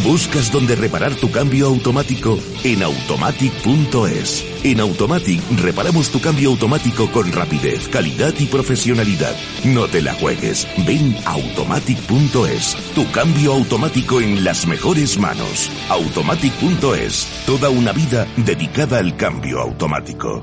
¿Buscas dónde reparar tu cambio automático? En automatic.es. En Automatic reparamos tu cambio automático con rapidez, calidad y profesionalidad. No te la juegues. Ven automatic.es. Tu cambio automático en las mejores manos. Automatic.es. Toda una vida dedicada al cambio automático.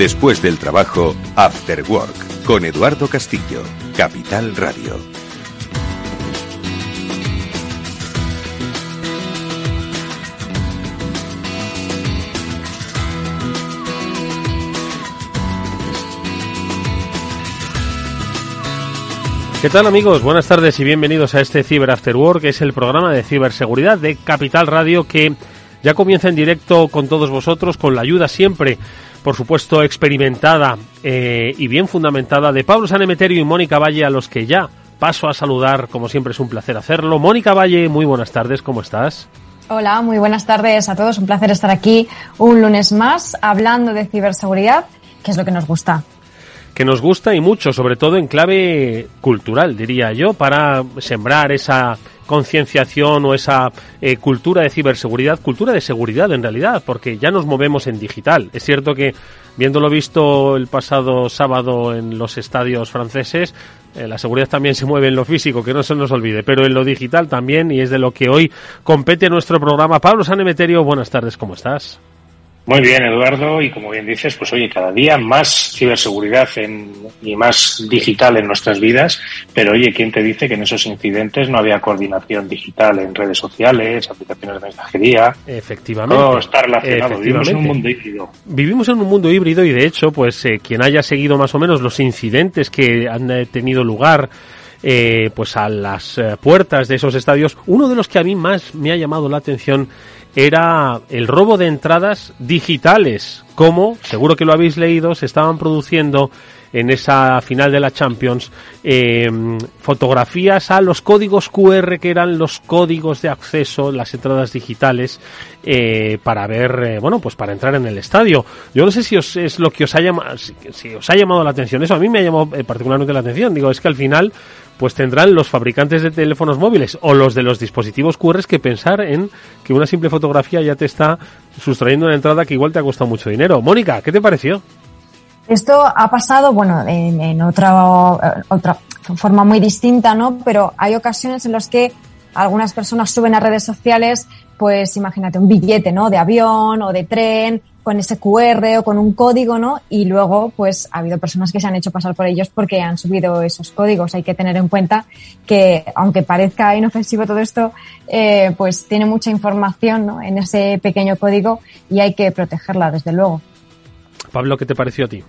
Después del trabajo, After Work, con Eduardo Castillo, Capital Radio. ¿Qué tal amigos? Buenas tardes y bienvenidos a este Cyber After Work, que es el programa de ciberseguridad de Capital Radio que ya comienza en directo con todos vosotros, con la ayuda siempre por supuesto, experimentada eh, y bien fundamentada de Pablo Sanemeterio y Mónica Valle, a los que ya paso a saludar, como siempre es un placer hacerlo. Mónica Valle, muy buenas tardes, ¿cómo estás? Hola, muy buenas tardes a todos. Un placer estar aquí un lunes más hablando de ciberseguridad, que es lo que nos gusta que nos gusta y mucho, sobre todo en clave cultural, diría yo, para sembrar esa concienciación o esa eh, cultura de ciberseguridad, cultura de seguridad en realidad, porque ya nos movemos en digital. Es cierto que, viéndolo visto el pasado sábado en los estadios franceses, eh, la seguridad también se mueve en lo físico, que no se nos olvide, pero en lo digital también, y es de lo que hoy compete nuestro programa. Pablo Sanemeterio, buenas tardes, ¿cómo estás? Muy bien, Eduardo, y como bien dices, pues oye, cada día más ciberseguridad en, y más digital en nuestras vidas, pero oye, ¿quién te dice que en esos incidentes no había coordinación digital en redes sociales, aplicaciones de mensajería? Efectivamente. Todo está relacionado, vivimos en un mundo híbrido. Vivimos en un mundo híbrido y de hecho, pues eh, quien haya seguido más o menos los incidentes que han eh, tenido lugar eh, pues a las eh, puertas de esos estadios, uno de los que a mí más me ha llamado la atención era el robo de entradas digitales, como, seguro que lo habéis leído, se estaban produciendo en esa final de la Champions eh, fotografías a los códigos QR que eran los códigos de acceso, las entradas digitales eh, para ver, eh, bueno, pues para entrar en el estadio. Yo no sé si os, es lo que os ha llamado, si, os ha llamado la atención. Eso a mí me ha llamado particularmente la atención. Digo, es que al final pues tendrán los fabricantes de teléfonos móviles o los de los dispositivos QR que pensar en que una simple fotografía ya te está sustrayendo una entrada que igual te ha costado mucho dinero. Mónica, ¿qué te pareció? Esto ha pasado, bueno, en, otra, otra forma muy distinta, ¿no? Pero hay ocasiones en las que algunas personas suben a redes sociales, pues imagínate un billete, ¿no? De avión o de tren con ese QR o con un código, ¿no? Y luego, pues ha habido personas que se han hecho pasar por ellos porque han subido esos códigos. Hay que tener en cuenta que, aunque parezca inofensivo todo esto, eh, pues tiene mucha información ¿no? en ese pequeño código y hay que protegerla, desde luego. Pablo, ¿qué te pareció a ti?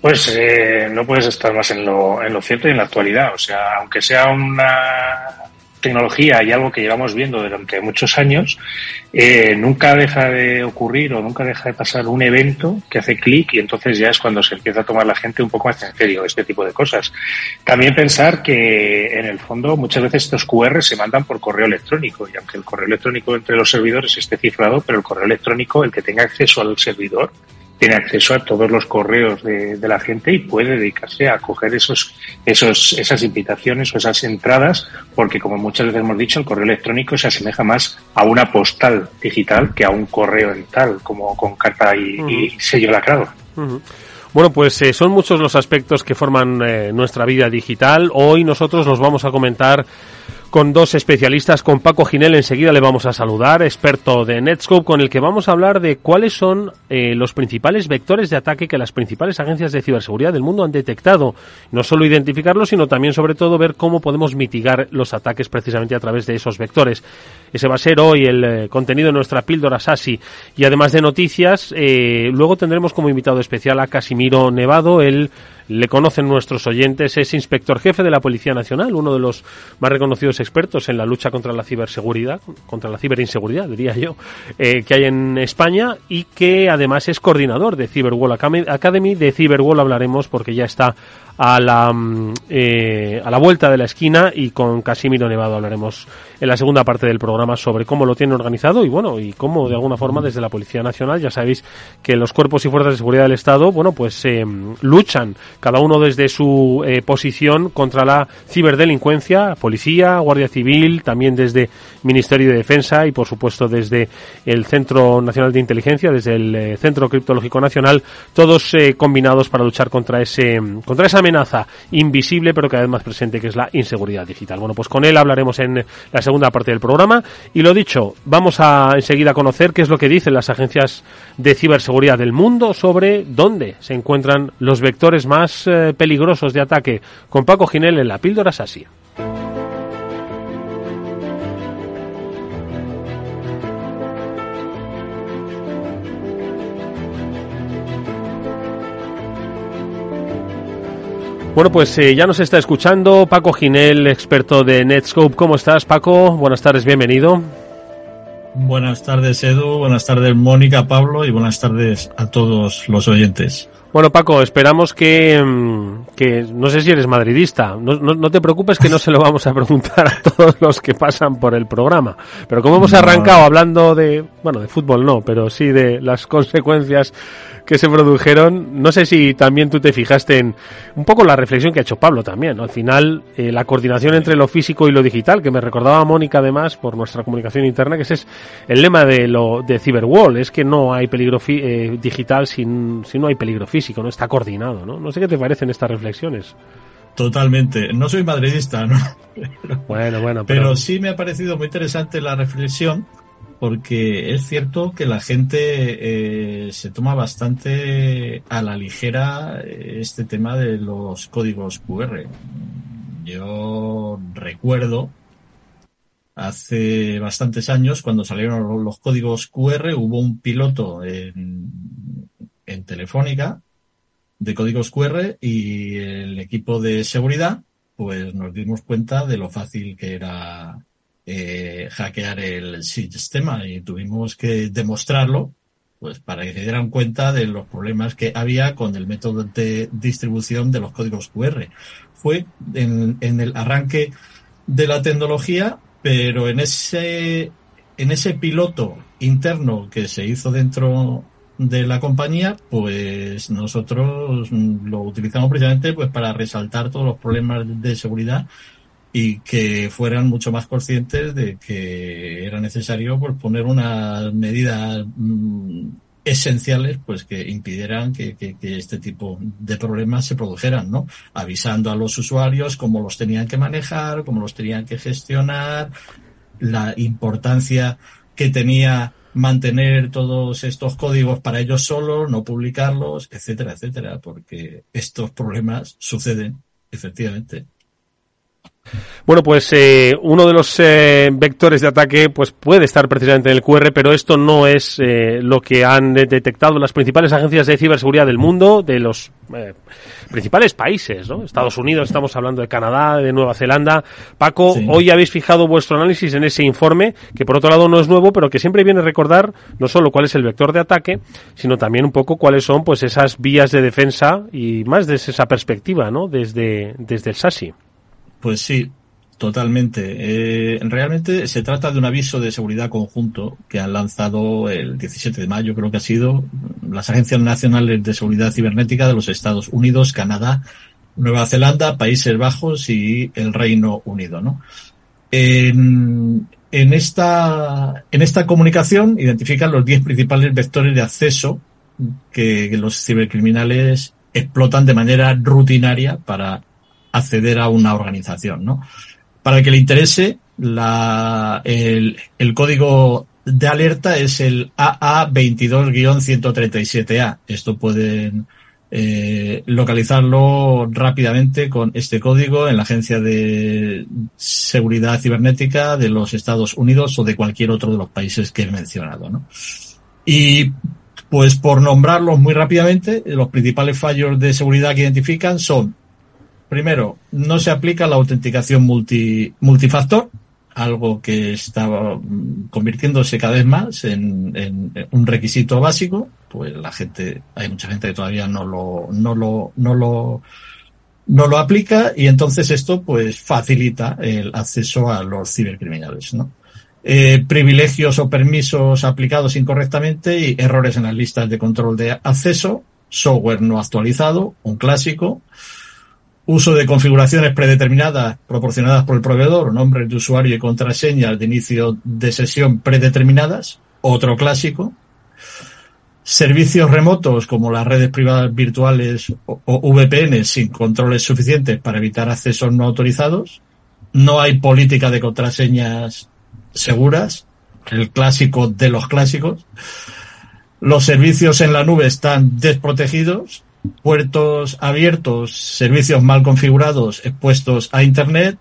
Pues eh, no puedes estar más en lo, en lo cierto y en la actualidad. O sea, aunque sea una tecnología y algo que llevamos viendo durante muchos años, eh, nunca deja de ocurrir o nunca deja de pasar un evento que hace clic y entonces ya es cuando se empieza a tomar la gente un poco más en serio este tipo de cosas. También pensar que en el fondo muchas veces estos QR se mandan por correo electrónico y aunque el correo electrónico entre los servidores esté cifrado, pero el correo electrónico, el que tenga acceso al servidor, tiene acceso a todos los correos de, la gente y puede dedicarse a coger esos, esos, esas invitaciones o esas entradas, porque como muchas veces hemos dicho, el correo electrónico se asemeja más a una postal digital que a un correo en tal, como con carta y, sello lacrado. Bueno, pues eh, son muchos los aspectos que forman eh, nuestra vida digital. Hoy nosotros los vamos a comentar con dos especialistas, con Paco Ginel, enseguida le vamos a saludar, experto de Netscope, con el que vamos a hablar de cuáles son eh, los principales vectores de ataque que las principales agencias de ciberseguridad del mundo han detectado. No solo identificarlos, sino también, sobre todo, ver cómo podemos mitigar los ataques precisamente a través de esos vectores. Ese va a ser hoy el eh, contenido de nuestra píldora SASI. Y además de noticias, eh, luego tendremos como invitado especial a Casimiro Nevado, el le conocen nuestros oyentes, es inspector jefe de la Policía Nacional, uno de los más reconocidos expertos en la lucha contra la ciberseguridad, contra la ciberinseguridad, diría yo, eh, que hay en España y que además es coordinador de Cyberwall Academy. De Cyberwall hablaremos porque ya está a la, mm, eh, a la vuelta de la esquina y con Casimiro Nevado hablaremos en la segunda parte del programa sobre cómo lo tiene organizado y bueno, y cómo de alguna forma desde la Policía Nacional, ya sabéis que los cuerpos y fuerzas de seguridad del Estado, bueno, pues eh, luchan cada uno desde su eh, posición contra la ciberdelincuencia, policía, Guardia Civil, también desde Ministerio de Defensa y por supuesto desde el Centro Nacional de Inteligencia, desde el Centro Criptológico Nacional, todos combinados para luchar contra ese contra esa amenaza invisible pero cada vez más presente que es la inseguridad digital. Bueno, pues con él hablaremos en la segunda parte del programa y lo dicho, vamos a enseguida conocer qué es lo que dicen las agencias de ciberseguridad del mundo sobre dónde se encuentran los vectores más eh, peligrosos de ataque con Paco Ginel en la píldora SASI. Bueno, pues eh, ya nos está escuchando Paco Ginel, experto de Netscope. ¿Cómo estás, Paco? Buenas tardes, bienvenido. Buenas tardes, Edu. Buenas tardes, Mónica, Pablo, y buenas tardes a todos los oyentes. Bueno, Paco, esperamos que, mm, que no sé si eres madridista. No, no, te preocupes que no se lo vamos a preguntar a todos los que pasan por el programa. Pero como hemos arrancado hablando de, bueno, de fútbol no, pero sí de las consecuencias que se produjeron. No sé si también tú te fijaste en un poco la reflexión que ha hecho Pablo también. Al final, eh, la coordinación entre lo físico y lo digital, que me recordaba Mónica además por nuestra comunicación interna, que ese es el lema de lo de Cyberwall, es que no hay peligro eh, digital sin, si no hay peligro físico, no está coordinado. ¿no? no sé qué te parecen estas reflexiones. Totalmente. No soy madridista, ¿no? bueno, bueno. pero sí me ha parecido muy interesante la reflexión porque es cierto que la gente eh, se toma bastante a la ligera eh, este tema de los códigos QR. Yo recuerdo hace bastantes años cuando salieron los códigos QR hubo un piloto en, en Telefónica de códigos QR y el equipo de seguridad pues nos dimos cuenta de lo fácil que era eh, hackear el sistema y tuvimos que demostrarlo pues para que se dieran cuenta de los problemas que había con el método de distribución de los códigos QR. Fue en, en el arranque de la tecnología, pero en ese, en ese piloto interno que se hizo dentro de la compañía, pues nosotros lo utilizamos precisamente pues para resaltar todos los problemas de seguridad y que fueran mucho más conscientes de que era necesario pues, poner unas medidas mm, esenciales pues que impidieran que, que, este tipo de problemas se produjeran, ¿no? Avisando a los usuarios cómo los tenían que manejar, cómo los tenían que gestionar, la importancia que tenía mantener todos estos códigos para ellos solos, no publicarlos, etcétera, etcétera, porque estos problemas suceden, efectivamente. Bueno, pues eh, uno de los eh, vectores de ataque pues puede estar precisamente en el QR, pero esto no es eh, lo que han detectado las principales agencias de ciberseguridad del mundo, de los principales países, ¿no? Estados Unidos, estamos hablando de Canadá, de Nueva Zelanda. Paco, hoy habéis fijado vuestro análisis en ese informe, que por otro lado no es nuevo, pero que siempre viene a recordar no solo cuál es el vector de ataque, sino también un poco cuáles son pues esas vías de defensa y más desde esa perspectiva, ¿no? Desde, desde el SASI. Pues sí, totalmente. Eh, realmente se trata de un aviso de seguridad conjunto que han lanzado el 17 de mayo, creo que ha sido, las agencias nacionales de seguridad cibernética de los Estados Unidos, Canadá, Nueva Zelanda, Países Bajos y el Reino Unido, ¿no? En, esta, en esta comunicación identifican los 10 principales vectores de acceso que los cibercriminales explotan de manera rutinaria para acceder a una organización, ¿no? Para el que le interese, la, el, el código de alerta es el AA22-137A. Esto pueden eh, localizarlo rápidamente con este código en la Agencia de Seguridad Cibernética de los Estados Unidos o de cualquier otro de los países que he mencionado. ¿no? Y pues por nombrarlos muy rápidamente, los principales fallos de seguridad que identifican son, primero, no se aplica la autenticación multi, multifactor, algo que estaba convirtiéndose cada vez más en, un requisito básico, pues la gente, hay mucha gente que todavía no lo, no lo, no lo, no lo aplica y entonces esto pues facilita el acceso a los cibercriminales, ¿no? Eh, privilegios o permisos aplicados incorrectamente y errores en las listas de control de acceso, software no actualizado, un clásico, uso de configuraciones predeterminadas proporcionadas por el proveedor, nombres de usuario y contraseñas de inicio de sesión predeterminadas, otro clásico, servicios remotos como las redes privadas virtuales o, VPN sin controles suficientes para evitar accesos no autorizados, no hay política de contraseñas seguras, el clásico de los clásicos, los servicios en la nube están desprotegidos, puertos abiertos, servicios mal configurados expuestos a Internet,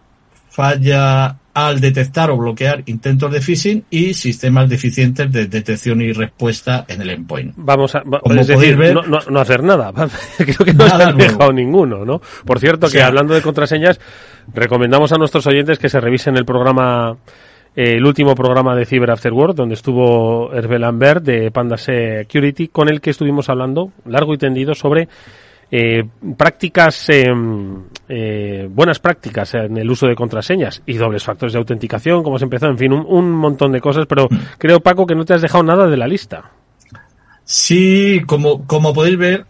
falla al detectar o bloquear intentos de phishing y sistemas deficientes de detección y respuesta en el endpoint. Vamos a, decir, no, hacer nada. Creo que no se ha dejado ninguno, ¿no? Por cierto, que hablando de contraseñas, recomendamos a nuestros oyentes que se revisen el programa eh, el último programa de Cyber After Work, donde estuvo Hervé Lambert de Panda Security, con el que estuvimos hablando largo y tendido sobre eh, prácticas, em, eh, buenas prácticas en el uso de contraseñas y dobles factores de autenticación, como se empezó, en fin, un, montón de cosas, pero creo, Paco, que no te has dejado nada de la lista. Sí, como, como podéis ver,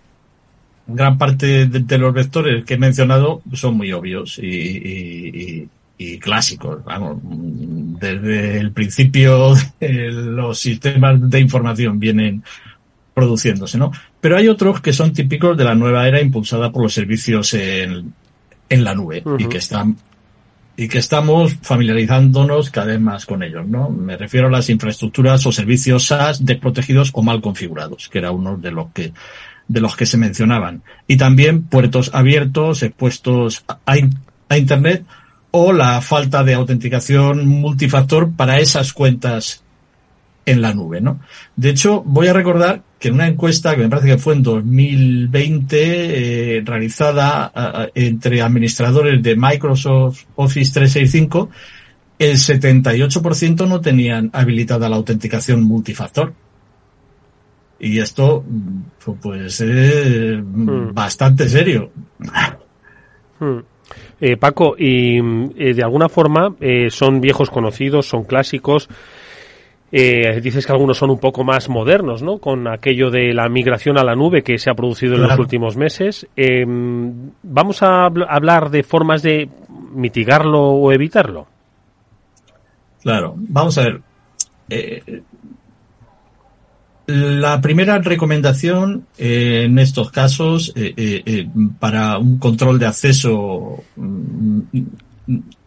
gran parte de, los vectores que he mencionado son muy obvios y y clásicos. Vamos, desde el principio los sistemas de información vienen produciéndose, ¿no? Pero hay otros que son típicos de la nueva era impulsada por los servicios en, en la nube y que están y que estamos familiarizándonos cada vez más con ellos, ¿no? Me refiero a las infraestructuras o servicios SaaS desprotegidos o mal configurados, que era uno de los que de los que se mencionaban. Y también puertos abiertos expuestos a, a Internet o la falta de autenticación multifactor para esas cuentas en la nube, ¿no? De hecho, voy a recordar que en una encuesta que me parece que fue en 2020 eh, realizada entre administradores de Microsoft Office 365, el 78% no tenían habilitada la autenticación multifactor. Y esto pues es hmm. bastante serio. Hmm. Eh, Paco, y eh, de alguna forma eh, son viejos conocidos, son clásicos. dices que algunos son un poco más modernos, ¿no? Con aquello de la migración a la nube que se ha producido en los últimos meses. ¿Vamos a hablar de formas de mitigarlo o evitarlo? Claro, vamos a ver. La primera recomendación eh, en estos casos eh, eh, para un control de acceso mm,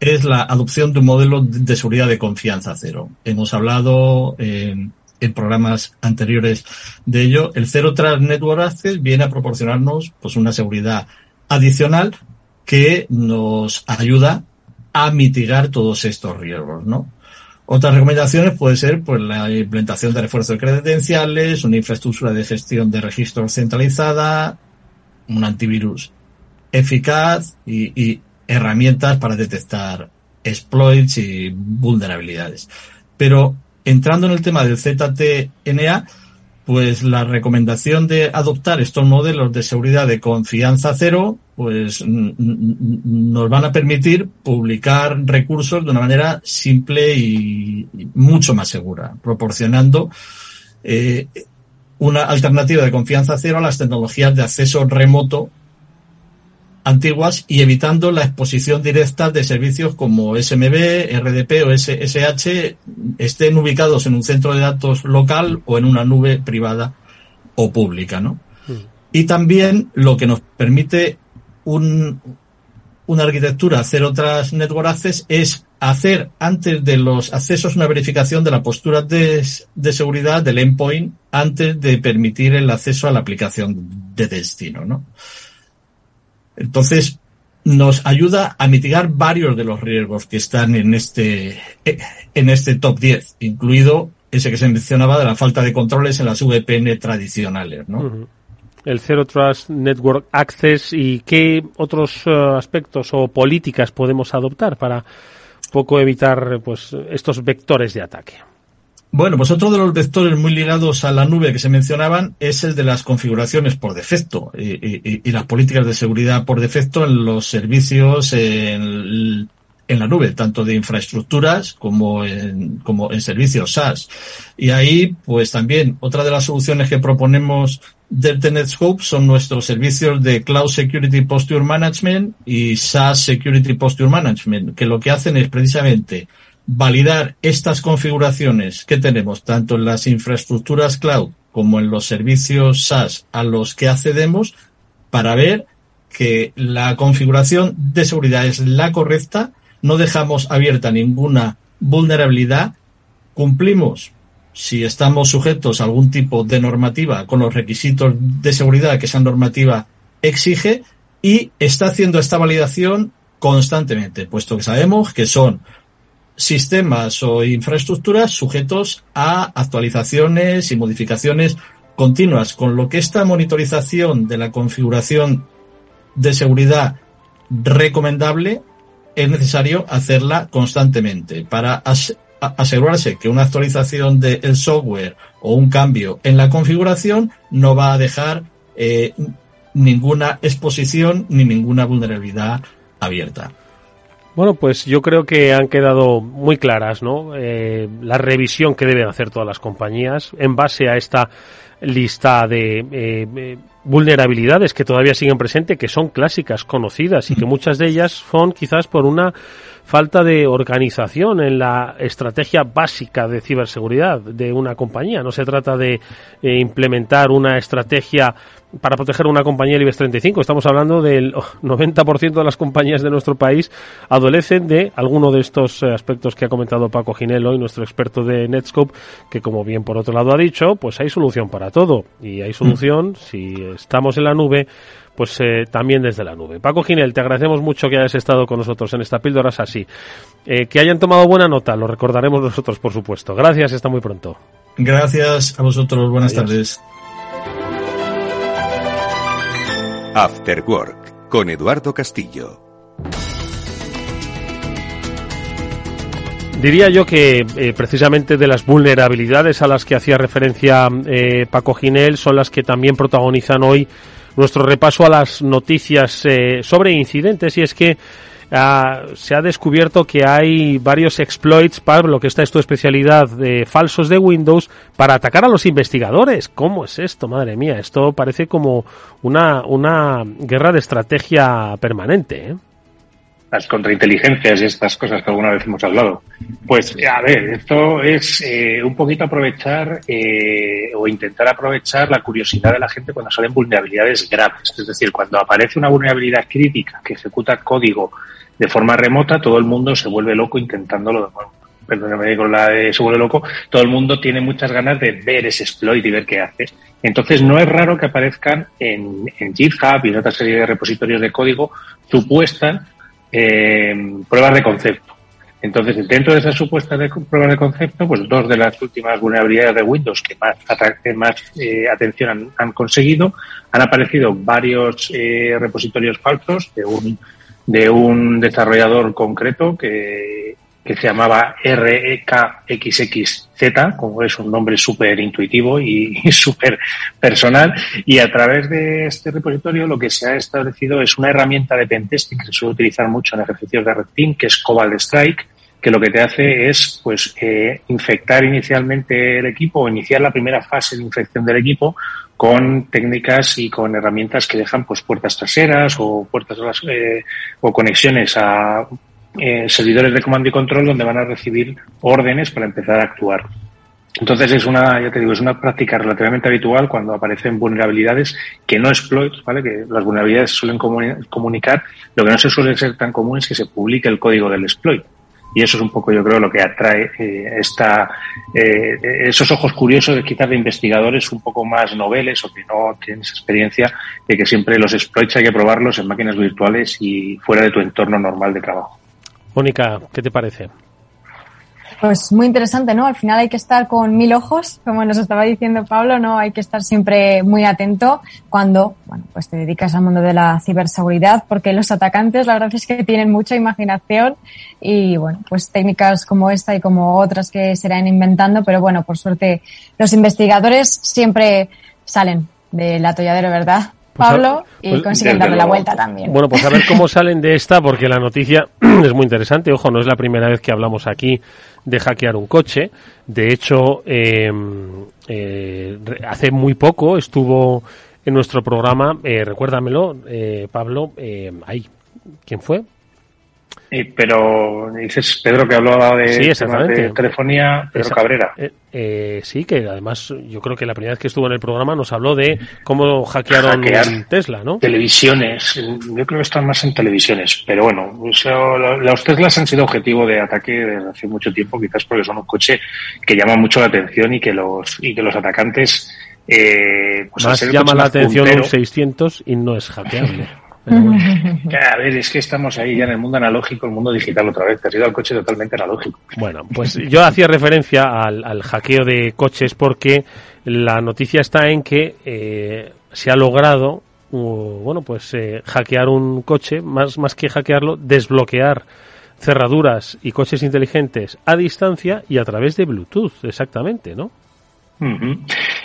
es la adopción de un modelo de seguridad de confianza cero. Hemos hablado en, programas anteriores de ello. El Zero Trust Network Access viene a proporcionarnos pues una seguridad adicional que nos ayuda a mitigar todos estos riesgos, ¿no? Otras recomendaciones puede ser pues la implementación de refuerzo de credenciales, una infraestructura de gestión de registros centralizada, un antivirus eficaz y, herramientas para detectar exploits y vulnerabilidades. Pero entrando en el tema del ZTNA, pues la recomendación de adoptar estos modelos de seguridad de confianza cero, pues nos van a permitir publicar recursos de una manera simple y mucho más segura, proporcionando eh, una alternativa de confianza cero a las tecnologías de acceso remoto antiguas y evitando la exposición directa de servicios como SMB, RDP o SSH estén ubicados en un centro de datos local o en una nube privada o pública, ¿no? Mm. Y también lo que nos permite un, una arquitectura, hacer otras network access, es hacer antes de los accesos una verificación de la postura de, de, seguridad del endpoint antes de permitir el acceso a la aplicación de destino, ¿no? Entonces, nos ayuda a mitigar varios de los riesgos que están en este, en este top 10, incluido ese que se mencionaba de la falta de controles en las VPN tradicionales, ¿no? El Zero Trust Network Access y qué otros eh, aspectos o políticas podemos adoptar para poco evitar pues estos vectores de ataque. Bueno, pues otro de los vectores muy ligados a la nube que se mencionaban es el de las configuraciones por defecto y, las políticas de seguridad por defecto en los servicios en, en la nube, tanto de infraestructuras como en, como en servicios SaaS. Y ahí, pues también, otra de las soluciones que proponemos desde Netscope son nuestros servicios de Cloud Security Posture Management y SaaS Security Posture Management, que lo que hacen es precisamente validar estas configuraciones que tenemos tanto en las infraestructuras cloud como en los servicios SaaS a los que accedemos para ver que la configuración de seguridad es la correcta. No dejamos abierta ninguna vulnerabilidad, cumplimos si estamos sujetos a algún tipo de normativa con los requisitos de seguridad que esa normativa exige y está haciendo esta validación constantemente, puesto que sabemos que son sistemas o infraestructuras sujetos a actualizaciones y modificaciones continuas, con lo que esta monitorización de la configuración de seguridad recomendable es necesario hacerla constantemente para asegurarse que una actualización del software o un cambio en la configuración no va a dejar eh, ninguna exposición ni ninguna vulnerabilidad abierta. Bueno, pues yo creo que han quedado muy claras, ¿no? Eh, la revisión que deben hacer todas las compañías en base a esta lista de eh, eh, vulnerabilidades que todavía siguen presentes, que son clásicas, conocidas y que muchas de ellas son quizás por una falta de organización en la estrategia básica de ciberseguridad de una compañía. No se trata de eh, implementar una estrategia para proteger una compañía del IBEX 35. Estamos hablando del 90% de las compañías de nuestro país adolecen de alguno de estos eh, aspectos que ha comentado Paco Ginelo y nuestro experto de Netscope, que como bien por otro lado ha dicho, pues hay solución para todo. Y hay solución si estamos en la nube pues eh, también desde la nube. Paco Ginel, te agradecemos mucho que hayas estado con nosotros en esta píldora así. Eh, que hayan tomado buena nota, lo recordaremos nosotros, por supuesto. Gracias, hasta muy pronto. Gracias a vosotros, buenas tardes. After Work, con Eduardo Castillo. Diría yo que eh, precisamente de las vulnerabilidades a las que hacía referencia Paco Ginel son las que también protagonizan hoy nuestro repaso a las noticias eh, sobre incidentes y es que ah, se ha descubierto que hay varios exploits para lo que está es tu especialidad de falsos de Windows para atacar a los investigadores. ¿Cómo es esto? Madre mía, esto parece como una, una guerra de estrategia permanente. ¿eh? Las contrainteligencias y estas cosas que alguna vez hemos hablado. Pues, a ver, esto es eh, un poquito aprovechar eh, o intentar aprovechar la curiosidad de la gente cuando salen vulnerabilidades graves. Es decir, cuando aparece una vulnerabilidad crítica que ejecuta código de forma remota, todo el mundo se vuelve loco intentándolo de nuevo. Perdóname con la de se vuelve loco. Todo el mundo tiene muchas ganas de ver ese exploit y ver qué hace. Entonces, no es raro que aparezcan en, en GitHub y en otra serie de repositorios de código supuestas eh, pruebas de concepto. Entonces, dentro de esas supuestas de pruebas de concepto, pues dos de las últimas vulnerabilidades de Windows que más, más eh, atención han, conseguido, han aparecido varios eh, repositorios falsos de un, de un desarrollador concreto que, que se llamaba REKXXZ, como es un nombre súper intuitivo y, súper personal. Y a través de este repositorio lo que se ha establecido es una herramienta de pentesting que se suele utilizar mucho en ejercicios de Red Team, que es Cobalt Strike, que lo que te hace es pues eh, infectar inicialmente el equipo o iniciar la primera fase de infección del equipo con técnicas y con herramientas que dejan pues puertas traseras o puertas eh, o conexiones a eh, servidores de comando y control donde van a recibir órdenes para empezar a actuar. Entonces es una, ya te digo, es una práctica relativamente habitual cuando aparecen vulnerabilidades que no exploits, ¿vale? Que las vulnerabilidades suelen comunicar, lo que no se suele ser tan común es que se publique el código del exploit. Y eso es un poco, yo creo, lo que atrae eh, esta, eh, esos ojos curiosos de quizás de investigadores un poco más noveles o que no tienen esa experiencia de que siempre los exploits hay que probarlos en máquinas virtuales y fuera de tu entorno normal de trabajo. Mónica, ¿qué te parece? Pues muy interesante, ¿no? Al final hay que estar con mil ojos, como nos estaba diciendo Pablo, ¿no? Hay que estar siempre muy atento cuando, bueno, pues te dedicas al mundo de la ciberseguridad, porque los atacantes, la verdad es que tienen mucha imaginación y, bueno, pues técnicas como esta y como otras que se irán inventando, pero bueno, por suerte los investigadores siempre salen del atolladero, ¿verdad? Pues Pablo y pues, consiguen darle la vuelta también. Bueno, pues a ver cómo salen de esta, porque la noticia es muy interesante. Ojo, no es la primera vez que hablamos aquí de hackear un coche. De hecho, em, eh, hace muy poco estuvo en nuestro programa, eh, recuérdamelo, eh, Pablo, eh, ahí, ¿quién fue? Pero dices Pedro que hablaba de, de telefonía, Pedro Cabrera. Eh, eh, sí, que además yo creo que la primera vez que estuvo en el programa nos habló de cómo hackearon Tesla, ¿no? Televisiones, yo creo que están más en televisiones, pero bueno, los Teslas han sido objetivo de ataque desde hace mucho tiempo, quizás porque son un coche que llama mucho la atención y que los y que los atacantes eh, pues más llama la atención un 600 y no es hackeable. a ver, es que estamos ahí ya en el mundo analógico, el mundo digital otra vez. Te has ido al coche totalmente analógico. Bueno, pues yo hacía referencia al, hackeo de coches porque la noticia está en que eh, se ha logrado, uh, bueno, pues eh, hackear un coche, más, más que hackearlo, desbloquear cerraduras y coches inteligentes a distancia y a través de Bluetooth, exactamente, ¿no?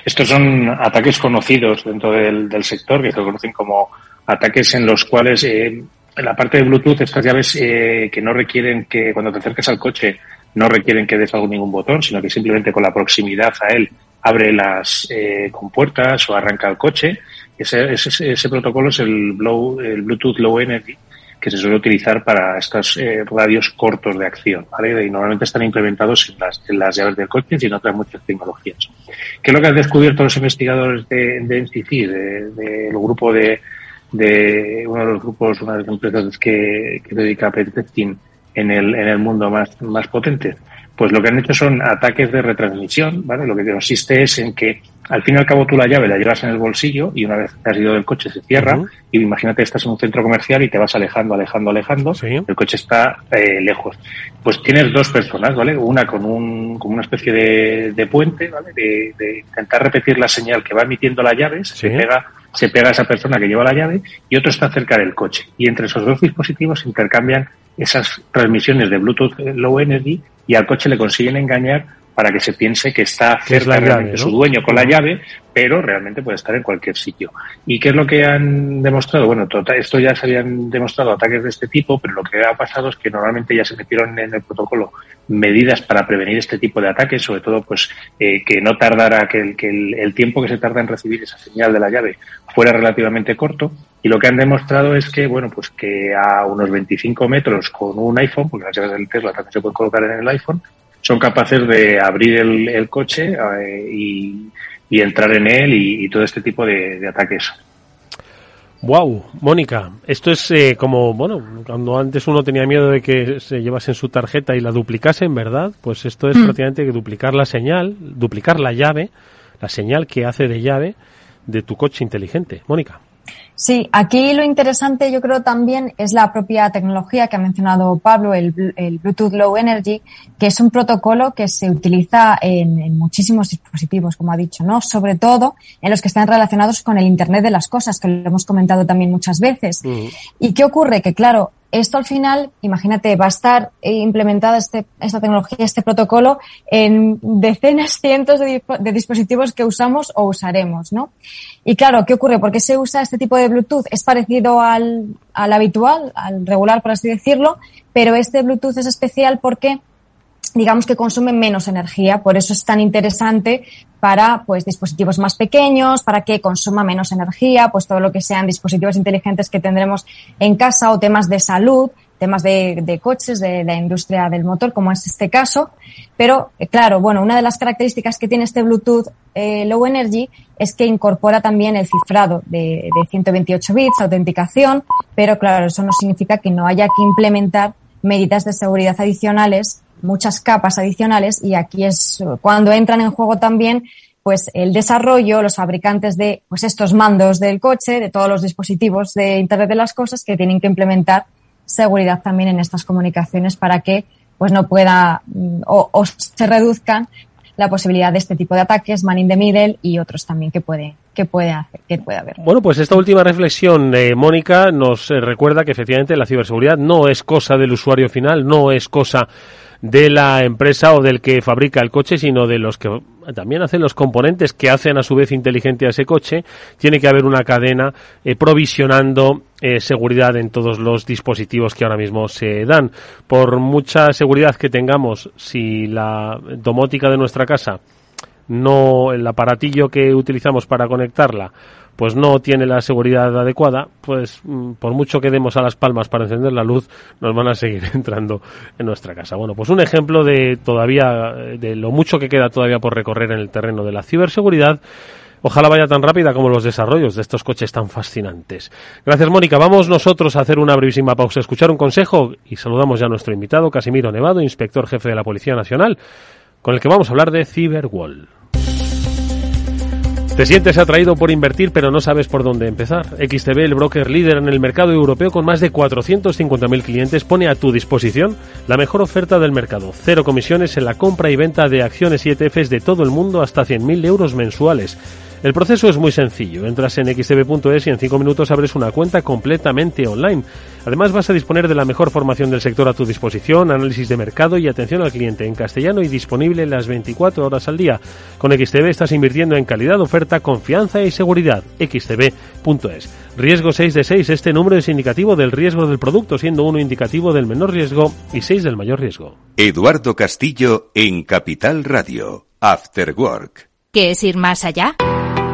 Estos son ataques conocidos dentro del, del sector que se conocen como ataques en los cuales eh, en la parte de Bluetooth estas llaves eh, que no requieren que cuando te acerques al coche no requieren que des algún ningún botón, sino que simplemente con la proximidad a él abre las eh, compuertas o arranca el coche. Ese, ese, ese, protocolo es el, el Bluetooth Low Energy que se suele utilizar para estos eh, radios cortos de acción, ¿vale? Y normalmente están implementados en las, en las llaves del coche y en otras muchas tecnologías. ¿Qué es lo que han descubierto los investigadores de, de NCC, del de, grupo de, de uno de los grupos, una de las empresas que, dedica a pentesting en el, en el mundo más, más potente. Pues lo que han hecho son ataques de retransmisión, ¿vale? Lo que consiste es en que al fin y al cabo tú la llave la llevas en el bolsillo y una vez que has ido del coche se cierra y imagínate que estás en un centro comercial y te vas alejando, alejando, alejando, el coche está eh, lejos. Pues tienes dos personas, ¿vale? Una con un, con una especie de, de puente, ¿vale? De, de, intentar repetir la señal que va emitiendo la llave, se pega se pega a esa persona que lleva la llave y otro está cerca del coche. Y entre esos dos dispositivos intercambian esas transmisiones de Bluetooth Low Energy y al coche le consiguen engañar para que se piense que está cerca de su dueño con la llave, pero realmente puede estar en cualquier sitio. ¿Y qué es lo que han demostrado? Bueno, esto ya se habían demostrado ataques de este tipo, pero lo que ha pasado es que normalmente ya se metieron en el protocolo medidas para prevenir este tipo de ataques, sobre todo pues eh, que no tardara, que, el, que el, tiempo que se tarda en recibir esa señal de la llave fuera relativamente corto. Y lo que han demostrado es que, bueno, pues que a unos 25 metros con un iPhone, porque las llaves del Tesla también se pueden colocar en el iPhone, son capaces de abrir el, coche eh, y, entrar en él y, todo este tipo de, ataques. Wow, Mónica, esto es eh, como, bueno, cuando antes uno tenía miedo de que se llevasen su tarjeta y la duplicasen, ¿verdad? Pues esto es mm. prácticamente que duplicar la señal, duplicar la llave, la señal que hace de llave de tu coche inteligente. Mónica. Sí, aquí lo interesante yo creo también es la propia tecnología que ha mencionado Pablo, el, Bluetooth Low Energy, que es un protocolo que se utiliza en, muchísimos dispositivos, como ha dicho, ¿no? Sobre todo en los que están relacionados con el Internet de las cosas, que lo hemos comentado también muchas veces. ¿Y qué ocurre? Que claro, esto al final, imagínate, va a estar implementada este, esta tecnología, este protocolo en decenas, cientos de, dispositivos que usamos o usaremos, ¿no? Y claro, ¿qué ocurre? ¿Por qué se usa este tipo de Bluetooth? Es parecido al, al habitual, al regular, por así decirlo, pero este Bluetooth es especial porque digamos que consume menos energía, por eso es tan interesante para pues dispositivos más pequeños, para que consuma menos energía, pues todo lo que sean dispositivos inteligentes que tendremos en casa o temas de salud, temas de, coches, de, la industria del motor, como es este caso. Pero, eh, claro, bueno, una de las características que tiene este Bluetooth eh, Low Energy es que incorpora también el cifrado de, de 128 bits, autenticación, pero claro, eso no significa que no haya que implementar medidas de seguridad adicionales, muchas capas adicionales, y aquí es cuando entran en juego también pues el desarrollo, los fabricantes de pues estos mandos del coche, de todos los dispositivos de Internet de las cosas que tienen que implementar seguridad también en estas comunicaciones para que pues no pueda mm, o, se reduzcan la posibilidad de este tipo de ataques, man in the middle y otros también que puede que puede hacer, que puede haber. Bueno, pues esta última reflexión, eh, Mónica, nos eh, recuerda que efectivamente la ciberseguridad no es cosa del usuario final, no es cosa de la empresa o del que fabrica el coche, sino de los que también hacen los componentes que hacen a su vez inteligente a ese coche. Tiene que haber una cadena eh, provisionando eh, seguridad en todos los dispositivos que ahora mismo se dan. Por mucha seguridad que tengamos, si la domótica de nuestra casa no el aparatillo que utilizamos para conectarla pues no tiene la seguridad adecuada, pues mm, por mucho que demos a las palmas para encender la luz, nos van a seguir entrando en nuestra casa. Bueno, pues un ejemplo de todavía, de lo mucho que queda todavía por recorrer en el terreno de la ciberseguridad. Ojalá vaya tan rápida como los desarrollos de estos coches tan fascinantes. Gracias, Mónica. Vamos nosotros a hacer una brevísima pausa, escuchar un consejo y saludamos ya a nuestro invitado, Casimiro Nevado, inspector jefe de la Policía Nacional, con el que vamos a hablar de Cyberwall. Te sientes atraído por invertir pero no sabes por dónde empezar. XTB, el broker líder en el mercado europeo con más de 450.000 clientes, pone a tu disposición la mejor oferta del mercado. Cero comisiones en la compra y venta de acciones y ETFs de todo el mundo hasta 100.000 euros mensuales. El proceso es muy sencillo. Entras en xtb.es y en 5 minutos abres una cuenta completamente online. Además vas a disponer de la mejor formación del sector a tu disposición, análisis de mercado y atención al cliente en castellano y disponible las 24 horas al día. Con XTB estás invirtiendo en calidad, oferta, confianza y seguridad. xtb.es. Riesgo 6 de 6. Este número es indicativo del riesgo del producto, siendo uno indicativo del menor riesgo y 6 del mayor riesgo. Eduardo Castillo en Capital Radio. After Work. ¿Qué es ir más allá?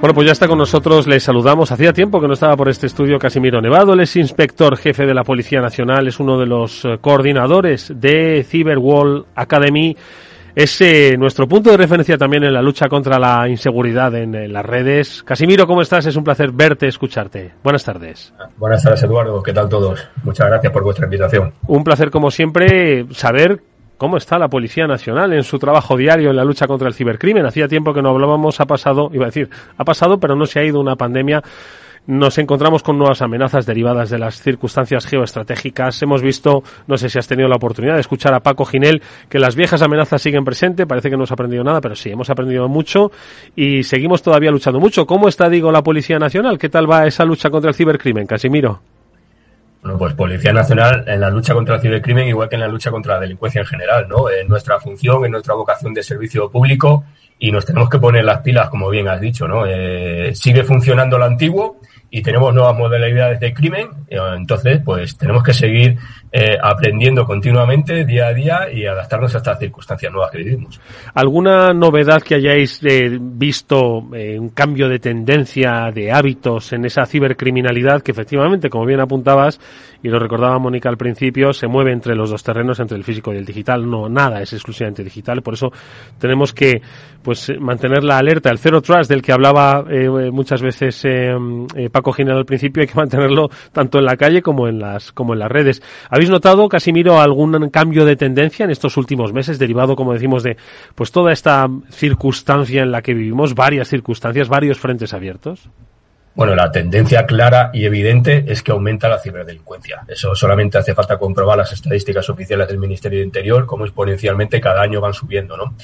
Bueno, pues ya está con nosotros, le saludamos. Hacía tiempo que no estaba por este estudio Casimiro Nevado, él es inspector jefe de la Policía Nacional, es uno de los eh, coordinadores de Cyberwall Academy. Es eh, nuestro punto de referencia también en la lucha contra la inseguridad en, las redes. Casimiro, ¿cómo estás? Es un placer verte, escucharte. Buenas tardes. Buenas tardes, Eduardo. ¿Qué tal todos? Muchas gracias por vuestra invitación. Un placer, como siempre, saber cómo está la Policía Nacional en su trabajo diario en la lucha contra el cibercrimen. Hacía tiempo que no hablábamos, ha pasado, iba a decir, ha pasado, pero no se ha ido una pandemia. Nos encontramos con nuevas amenazas derivadas de las circunstancias geoestratégicas. Hemos visto, no sé si has tenido la oportunidad de escuchar a Paco Ginel, que las viejas amenazas siguen presentes. Parece que no hemos aprendido nada, pero sí, hemos aprendido mucho y seguimos todavía luchando mucho. ¿Cómo está, digo, la Policía Nacional? ¿Qué tal va esa lucha contra el cibercrimen, Casimiro? Bueno, pues Policía Nacional en la lucha contra el cibercrimen, igual que en la lucha contra la delincuencia en general, ¿no? Es nuestra función, es nuestra vocación de servicio público y nos tenemos que poner las pilas, como bien has dicho, ¿no? Eh, sigue funcionando lo antiguo y tenemos nuevas modalidades de crimen, entonces, pues tenemos que seguir eh, aprendiendo continuamente, día a día, y adaptarnos a estas circunstancias nuevas que vivimos. ¿Alguna novedad que hayáis eh, visto, eh, un cambio de tendencia, de hábitos en esa cibercriminalidad que efectivamente, como bien apuntabas, y lo recordaba Mónica al principio, se mueve entre los dos terrenos, entre el físico y el digital? No, nada es exclusivamente digital, por eso tenemos que pues mantener la alerta, el zero trust del que hablaba muchas veces Paco Ginero al principio, hay que mantenerlo tanto en la calle como en las, como en las redes. ¿Habéis notado, Casimiro, algún cambio de tendencia en estos últimos meses, derivado, como decimos, de pues toda esta circunstancia en la que vivimos, varias circunstancias, varios frentes abiertos? Bueno, la tendencia clara y evidente es que aumenta la ciberdelincuencia. Eso solamente hace falta comprobar las estadísticas oficiales del Ministerio de Interior, cómo exponencialmente cada año van subiendo, ¿no?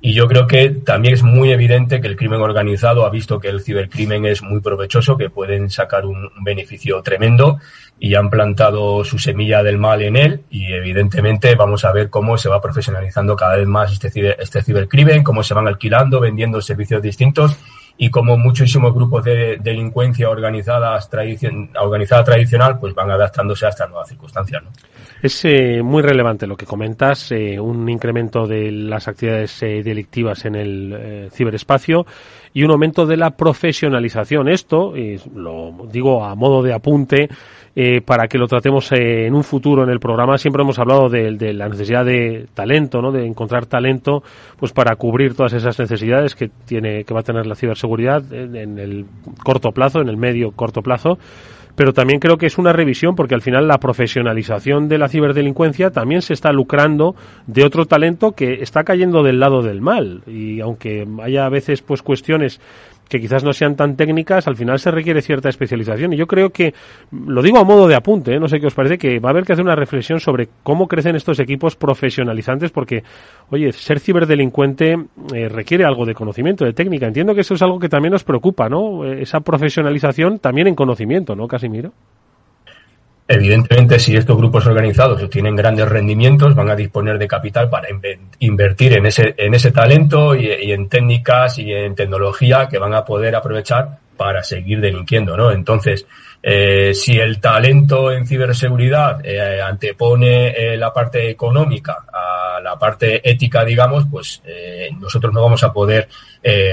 Y yo creo que también es muy evidente que el crimen organizado ha visto que el cibercrimen es muy provechoso, que pueden sacar un beneficio tremendo y han plantado su semilla del mal en él y evidentemente vamos a ver cómo se va profesionalizando cada vez más este, este cibercrimen, cómo se van alquilando, vendiendo servicios distintos y como muchísimos grupos de delincuencia organizadas organizada tradicional pues van adaptándose a estas nuevas circunstancias. ¿no? Es eh, muy relevante lo que comentas, eh, un incremento de las actividades eh, delictivas en el ciberespacio y un aumento de la profesionalización. Esto, y lo digo a modo de apunte, eh, para que lo tratemos en un futuro en el programa. Siempre hemos hablado de, la necesidad de talento, ¿no? De encontrar talento, pues para cubrir todas esas necesidades que tiene, que va a tener la ciberseguridad en el corto plazo, en el medio corto plazo pero también creo que es una revisión porque al final la profesionalización de la ciberdelincuencia también se está lucrando de otro talento que está cayendo del lado del mal y aunque haya a veces pues cuestiones que quizás no sean tan técnicas, al final se requiere cierta especialización. Y yo creo que, lo digo a modo de apunte, ¿eh? no sé qué os parece, que va a haber que hacer una reflexión sobre cómo crecen estos equipos profesionalizantes, porque, oye, ser ciberdelincuente eh, requiere algo de conocimiento, de técnica. Entiendo que eso es algo que también nos preocupa, ¿no? Eh, esa profesionalización también en conocimiento, ¿no, Casimiro? Evidentemente, si estos grupos organizados tienen grandes rendimientos, van a disponer de capital para invertir en ese, en ese talento y, en técnicas y en tecnología que van a poder aprovechar para seguir delinquiendo, ¿no? Entonces, eh, si el talento en ciberseguridad eh, antepone eh, la parte económica a la parte ética, digamos, pues nosotros no vamos a poder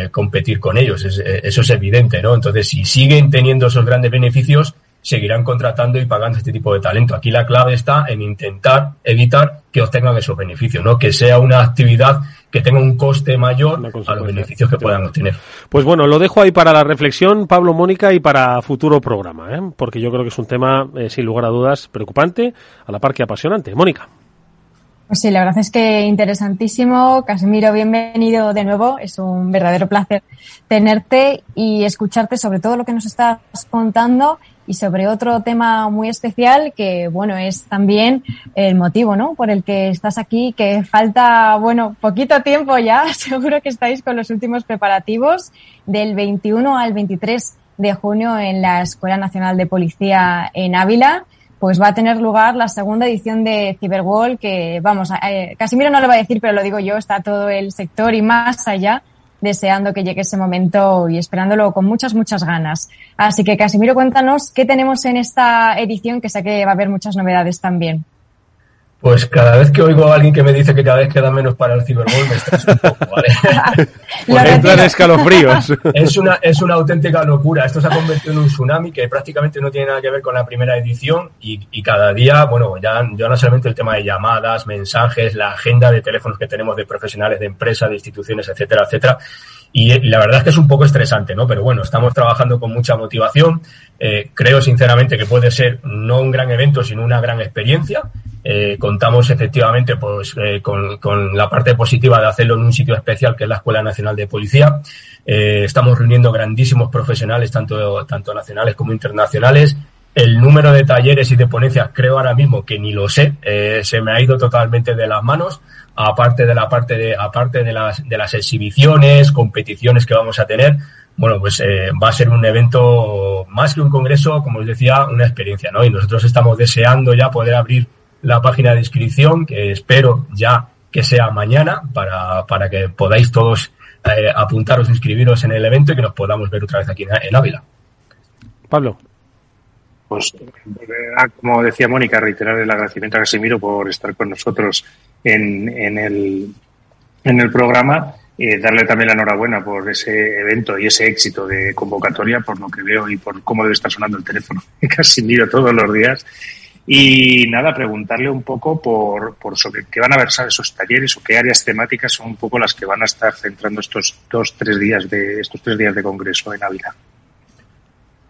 competir con ellos. eso es evidente, ¿no? Entonces, si siguen teniendo esos grandes beneficios, seguirán contratando y pagando este tipo de talento. Aquí la clave está en intentar evitar que obtengan esos beneficios, ¿no? Que sea una actividad que tenga un coste mayor a los beneficios que puedan obtener. Pues bueno, lo dejo ahí para la reflexión, Pablo, Mónica, y para futuro programa, ¿eh? porque yo creo que es un tema, eh, sin lugar a dudas, preocupante, a la par que apasionante. Mónica. Pues sí, la verdad es que interesantísimo. Casimiro, bienvenido de nuevo. Es un verdadero placer tenerte y escucharte sobre todo lo que nos estás contando y sobre otro tema muy especial que, bueno, es también el motivo, ¿no? Por el que estás aquí, que falta, bueno, poquito tiempo ya. Seguro que estáis con los últimos preparativos del 21 al 23 de junio en la Escuela Nacional de Policía en Ávila pues va a tener lugar la segunda edición de Cyberwall, que vamos, eh, Casimiro no lo va a decir, pero lo digo yo, está todo el sector y más allá deseando que llegue ese momento y esperándolo con muchas, muchas ganas. Así que Casimiro, cuéntanos qué tenemos en esta edición, que sé que va a haber muchas novedades también. Pues cada vez que oigo a alguien que me dice que cada vez queda menos para el Cyberball, me estreso un poco, ¿vale? pues entran escalofríos. Es una, es una auténtica locura. Esto se ha convertido en un tsunami que prácticamente no tiene nada que ver con la primera edición y, y cada día, bueno, ya, ya no solamente el tema de llamadas, mensajes, la agenda de teléfonos que tenemos de profesionales de empresas, de instituciones, etcétera, etcétera, y la verdad es que es un poco estresante, ¿no? Pero bueno, estamos trabajando con mucha motivación. Eh, creo sinceramente que puede ser no un gran evento, sino una gran experiencia. Eh, contamos efectivamente pues, eh, con, con, la parte positiva de hacerlo en un sitio especial que es la Escuela Nacional de Policía. Eh, estamos reuniendo grandísimos profesionales, tanto, tanto nacionales como internacionales. El número de talleres y de ponencias creo ahora mismo que ni lo sé, eh, se me ha ido totalmente de las manos aparte de la parte de, aparte de las, de las exhibiciones, competiciones que vamos a tener, bueno, pues eh, va a ser un evento más que un congreso, como os decía, una experiencia, ¿no? Y nosotros estamos deseando ya poder abrir la página de inscripción, que espero ya que sea mañana, para, para que podáis todos eh, apuntaros, inscribiros en el evento y que nos podamos ver otra vez aquí en, en Ávila. Pablo. pues, como decía Mónica, reiterar el agradecimiento a Casimiro por estar con nosotros en, el, en el programa. Eh, darle también la enhorabuena por ese evento y ese éxito de convocatoria, por lo que veo y por cómo debe estar sonando el teléfono. Casimiro todos los días. Y nada, preguntarle un poco por, por sobre qué van a versar esos talleres o qué áreas temáticas son un poco las que van a estar centrando estos dos, tres días de, estos tres días de congreso en Ávila.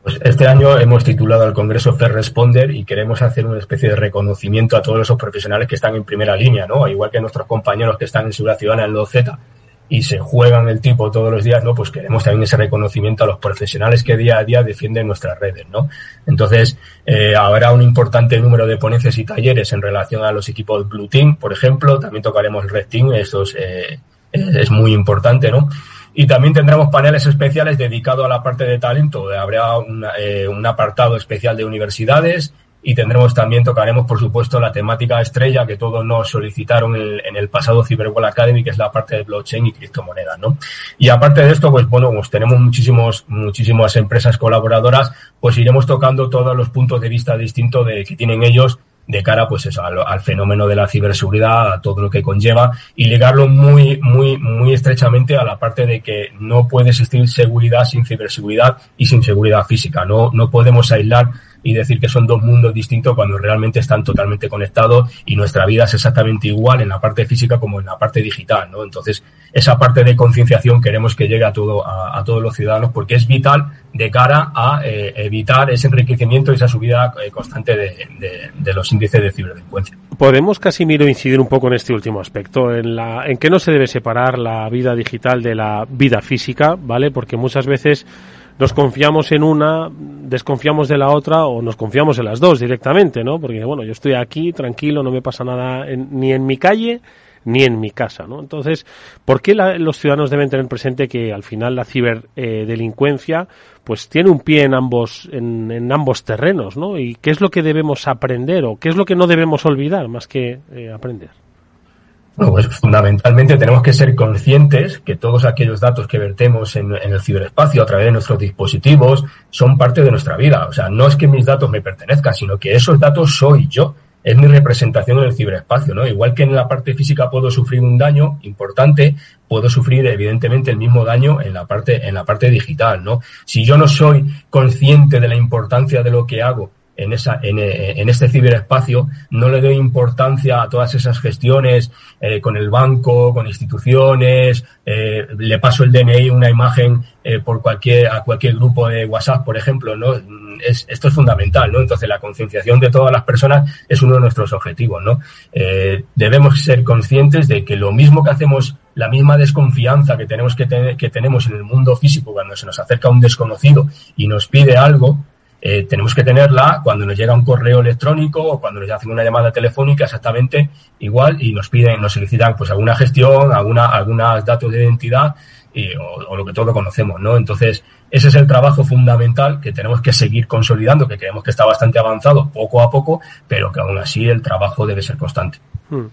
Pues este año hemos titulado al Congreso Fair Responder y queremos hacer una especie de reconocimiento a todos esos profesionales que están en primera línea, ¿no? Igual que nuestros compañeros que están en Seguridad Ciudadana en los Z y se juegan el tipo todos los días, ¿no? Pues queremos también ese reconocimiento a los profesionales que día a día defienden nuestras redes, ¿no? Entonces, eh, habrá un importante número de ponencias y talleres en relación a los equipos Blue Team, por ejemplo, también tocaremos Red Team, eso es, eh, es muy importante, ¿no? Y también tendremos paneles especiales dedicados a la parte de talento. Habrá eh, un apartado especial de universidades, y tendremos también, tocaremos por supuesto la temática estrella que todos nos solicitaron en, el pasado Cyberwall Academy, que es la parte de blockchain y criptomonedas, ¿no? Y aparte de esto, pues bueno, pues tenemos muchísimos, muchísimas empresas colaboradoras, pues iremos tocando todos los puntos de vista distintos de, que tienen ellos de cara pues eso, al, fenómeno de la ciberseguridad, a todo lo que conlleva y ligarlo muy, muy estrechamente a la parte de que no puede existir seguridad sin ciberseguridad y sin seguridad física. No, no podemos aislar y decir que son dos mundos distintos cuando realmente están totalmente conectados y nuestra vida es exactamente igual en la parte física como en la parte digital, ¿no? Entonces, esa parte de concienciación queremos que llegue a todo a, todos los ciudadanos porque es vital de cara a eh, evitar ese enriquecimiento y esa subida eh, constante de, los índices de ciberdelincuencia. Podemos, Casimiro, incidir un poco en este último aspecto, en la en que no se debe separar la vida digital de la vida física, ¿vale? Porque muchas veces nos confiamos en una, desconfiamos de la otra o nos confiamos en las dos directamente, ¿no? Porque, bueno, yo estoy aquí tranquilo, no me pasa nada ni en mi calle ni en mi casa, ¿no? Entonces, ¿por qué los ciudadanos deben tener presente que al final la ciberdelincuencia pues tiene un pie en ambos en, en, ambos terrenos, ¿no? Y qué es lo que debemos aprender o qué es lo que no debemos olvidar más que eh, aprender. Bueno, pues fundamentalmente tenemos que ser conscientes que todos aquellos datos que vertemos en, el ciberespacio a través de nuestros dispositivos son parte de nuestra vida. O sea, no es que mis datos me pertenezcan, sino que esos datos soy yo. Es mi representación en el ciberespacio, ¿no? Igual que en la parte física puedo sufrir un daño importante, puedo sufrir evidentemente el mismo daño en la parte, en la parte digital, ¿no? Si yo no soy consciente de la importancia de lo que hago en, esa, en, eh, en, este ciberespacio, no le doy importancia a todas esas gestiones eh, con el banco, con instituciones, eh, le paso el DNI, una imagen eh, por cualquier, a cualquier grupo de WhatsApp, por ejemplo, ¿no? Es, esto es fundamental, ¿no? Entonces la concienciación de todas las personas es uno de nuestros objetivos, ¿no? Debemos ser conscientes de que lo mismo que hacemos la misma desconfianza que tenemos que, tener, que tenemos en el mundo físico cuando se nos acerca un desconocido y nos pide algo, eh, tenemos que tenerla cuando nos llega un correo electrónico o cuando nos hacen una llamada telefónica exactamente igual y nos piden, nos solicitan pues alguna gestión, alguna, algunos datos de identidad y, o, lo que todos conocemos, ¿no? Entonces, ese es el trabajo fundamental que tenemos que seguir consolidando, que creemos que está bastante avanzado poco a poco, pero que aún así el trabajo debe ser constante. Hmm.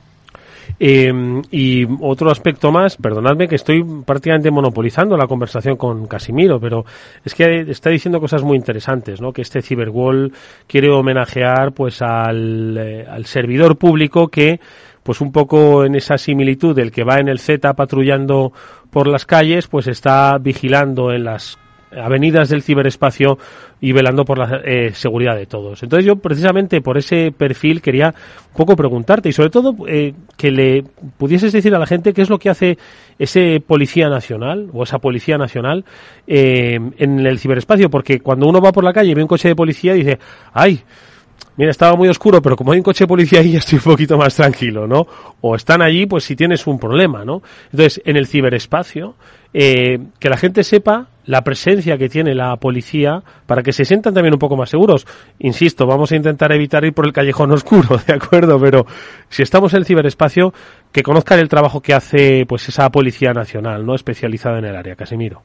Eh, y otro aspecto más, perdonadme que estoy prácticamente monopolizando la conversación con Casimiro, pero es que está diciendo cosas muy interesantes, ¿no? Que este Cyberwall quiere homenajear pues al, eh, al servidor público que pues un poco en esa similitud del que va en el Z patrullando por las calles, pues está vigilando en las avenidas del ciberespacio y velando por la eh, seguridad de todos. Entonces yo precisamente por ese perfil quería un poco preguntarte y sobre todo eh, que le pudieses decir a la gente qué es lo que hace ese policía nacional o esa policía nacional eh, en el ciberespacio, porque cuando uno va por la calle y ve un coche de policía dice, ay, mira, estaba muy oscuro, pero como hay un coche de policía ahí, estoy un poquito más tranquilo, ¿no? O están allí, pues si tienes un problema, ¿no? Entonces, en el ciberespacio, eh, que la gente sepa la presencia que tiene la policía para que se sientan también un poco más seguros. Insisto, vamos a intentar evitar ir por el callejón oscuro, ¿de acuerdo? Pero si estamos en el ciberespacio, que conozcan el trabajo que hace pues esa Policía Nacional, ¿no? Especializada en el área. Casimiro.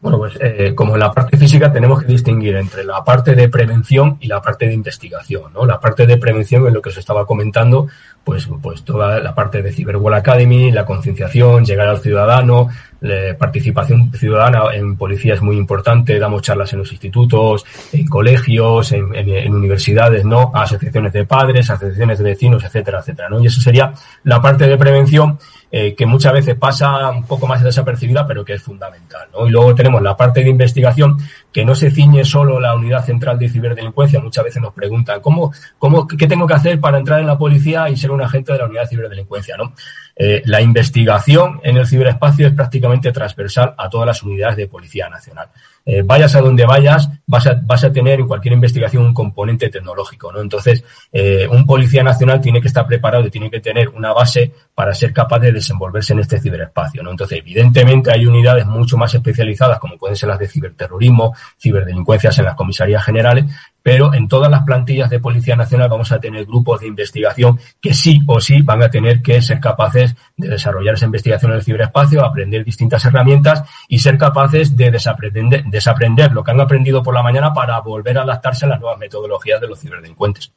Bueno, pues eh, como en la parte física tenemos que distinguir entre la parte de prevención y la parte de investigación, ¿no? La parte de prevención es lo que os estaba comentando, pues, pues toda la parte de Cyberwall Academy, la concienciación, llegar al ciudadano, la participación ciudadana en policía es muy importante, damos charlas en los institutos, en colegios, en, universidades, ¿no? asociaciones de padres, asociaciones de vecinos, etcétera, etcétera, ¿no? Y eso sería la parte de prevención eh, que muchas veces pasa un poco más desapercibida, pero que es fundamental. ¿no? Y luego tenemos la parte de investigación, que no se ciñe solo la unidad central de ciberdelincuencia. Muchas veces nos preguntan, ¿cómo, cómo, ¿qué tengo que hacer para entrar en la policía y ser un agente de la unidad de ciberdelincuencia? ¿no? Eh, la investigación en el ciberespacio es prácticamente transversal a todas las unidades de Policía Nacional. Eh, vayas a donde vayas, vas a, vas a tener en cualquier investigación un componente tecnológico, ¿no? Entonces, eh, un policía nacional tiene que estar preparado y tiene que tener una base para ser capaz de desenvolverse en este ciberespacio, ¿no? Entonces, evidentemente hay unidades mucho más especializadas, como pueden ser las de ciberterrorismo, ciberdelincuencias en las comisarías generales, pero en todas las plantillas de Policía Nacional vamos a tener grupos de investigación que sí o sí van a tener que ser capaces de desarrollar esa investigación en el ciberespacio, aprender distintas herramientas y ser capaces de desaprender, desaprender lo que han aprendido por la mañana para volver a adaptarse a las nuevas metodologías de los ciberdelincuentes.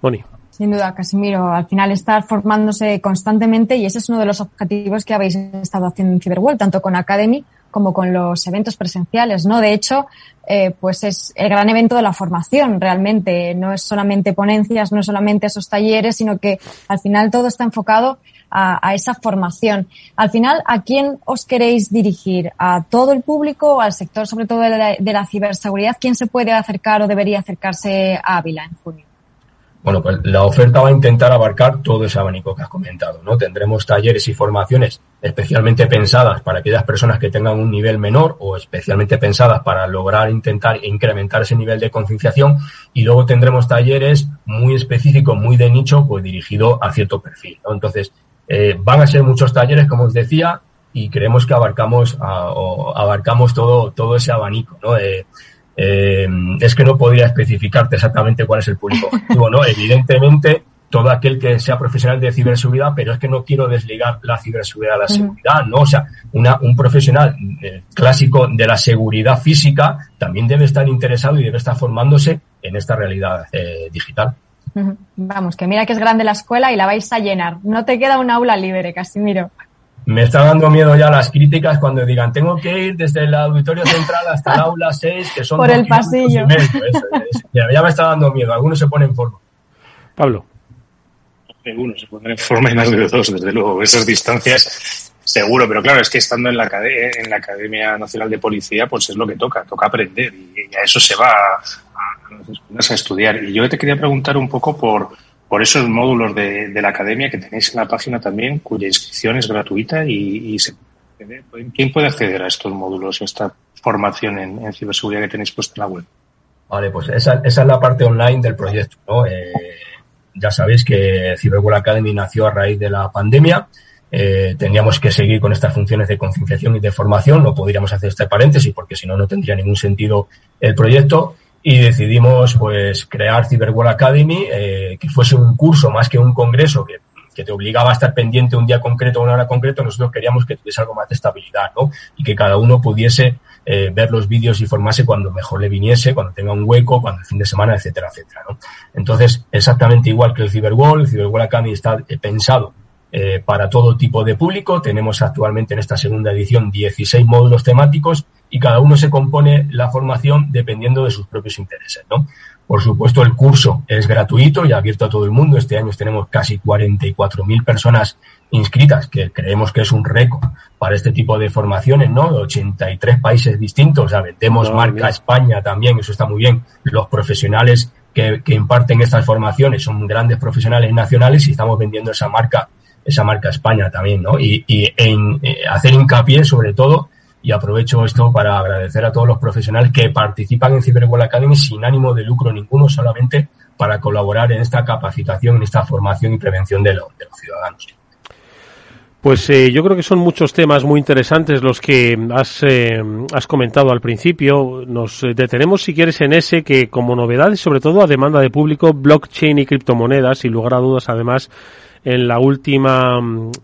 Boni. Sin duda, Casimiro. Al final estar formándose constantemente y ese es uno de los objetivos que habéis estado haciendo en Cyberworld, tanto con Academy como con los eventos presenciales, ¿no? De hecho, eh, pues es el gran evento de la formación realmente. No es solamente ponencias, no es solamente esos talleres, sino que al final todo está enfocado a, esa formación. Al final, ¿a quién os queréis dirigir? ¿A todo el público o al sector, sobre todo de la, de la ciberseguridad? ¿Quién se puede acercar o debería acercarse a Ávila en junio? Bueno, pues la oferta va a intentar abarcar todo ese abanico que has comentado, ¿no? Tendremos talleres y formaciones especialmente pensadas para aquellas personas que tengan un nivel menor o especialmente pensadas para lograr intentar incrementar ese nivel de concienciación y luego tendremos talleres muy específicos, muy de nicho, pues dirigido a cierto perfil, ¿no? Entonces, eh, van a ser muchos talleres, como os decía, y creemos que abarcamos, abarcamos todo, todo ese abanico, ¿no? Eh, eh, es que no podría especificarte exactamente cuál es el público objetivo, ¿no? Evidentemente, todo aquel que sea profesional de ciberseguridad, pero es que no quiero desligar la ciberseguridad de la seguridad, ¿no? O sea, una, un profesional eh, clásico de la seguridad física también debe estar interesado y debe estar formándose en esta realidad eh, digital. Vamos, que mira que es grande la escuela y la vais a llenar. No te queda un aula libre, Casimiro me está dando miedo ya las críticas cuando digan tengo que ir desde el auditorio central hasta el aula 6, que son por el pasillo. ya, me está dando miedo, algunos se ponen en forma. Pablo. Algunos se ponen en forma y más de dos, desde luego. Esas distancias, seguro, pero claro, es que estando en la, en la Academia Nacional de Policía, pues es lo que toca, toca aprender y, a eso se va a, a estudiar. Y yo te quería preguntar un poco por por esos módulos de, la academia que tenéis en la página también, cuya inscripción es gratuita y, se ¿quién puede acceder a estos módulos y a esta formación en, ciberseguridad que tenéis puesta en la web? Vale, pues esa, esa es la parte online del proyecto. ¿no? Eh, ya sabéis que Cyberwall Academy nació a raíz de la pandemia. Eh, tendríamos que seguir con estas funciones de concienciación y de formación. No podríamos hacer este paréntesis porque si no, no tendría ningún sentido el proyecto y decidimos pues crear Cyberworld Academy, eh, que fuese un curso más que un congreso que, que, te obligaba a estar pendiente un día concreto o una hora concreta, nosotros queríamos que tuviese algo más de estabilidad, ¿no? Y que cada uno pudiese eh, ver los vídeos y formarse cuando mejor le viniese, cuando tenga un hueco, cuando el fin de semana, etcétera, etcétera, ¿no? Entonces, exactamente igual que el Cyberworld, el Cyberworld Academy está eh, pensado eh, para todo tipo de público. Tenemos actualmente en esta segunda edición 16 módulos temáticos y cada uno se compone la formación dependiendo de sus propios intereses, ¿no? Por supuesto, el curso es gratuito y abierto a todo el mundo. Este año tenemos casi 44.000 personas inscritas, que creemos que es un récord para este tipo de formaciones, ¿no? 83 países distintos, o sea, vendemos marca España también, eso está muy bien. Los profesionales que, que, imparten estas formaciones son grandes profesionales nacionales y estamos vendiendo esa marca, esa marca España también, ¿no? Y, y en eh, hacer hincapié sobre todo y aprovecho esto para agradecer a todos los profesionales que participan en Cyberwall Academy sin ánimo de lucro ninguno, solamente para colaborar en esta capacitación, en esta formación y prevención de, los ciudadanos. Pues eh, yo creo que son muchos temas muy interesantes los que has, eh, has comentado al principio. Nos detenemos, si quieres, en ese que como novedades, sobre todo a demanda de público, blockchain y criptomonedas, y lugar a dudas, además, en la última,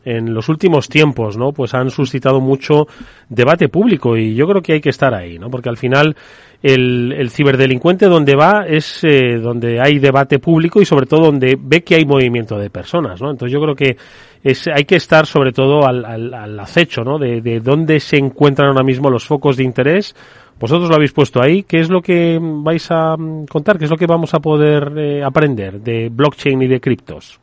en los últimos tiempos, ¿no? Pues han suscitado mucho debate público y yo creo que hay que estar ahí, ¿no? Porque al final el, el ciberdelincuente donde va es eh, donde hay debate público y sobre todo donde ve que hay movimiento de personas, ¿no? Entonces yo creo que es, hay que estar sobre todo al, al, al acecho, ¿no? De, de dónde se encuentran ahora mismo los focos de interés. Vosotros lo habéis puesto ahí. ¿Qué es lo que vais a contar? ¿Qué es lo que vamos a poder eh, aprender de blockchain y de criptos?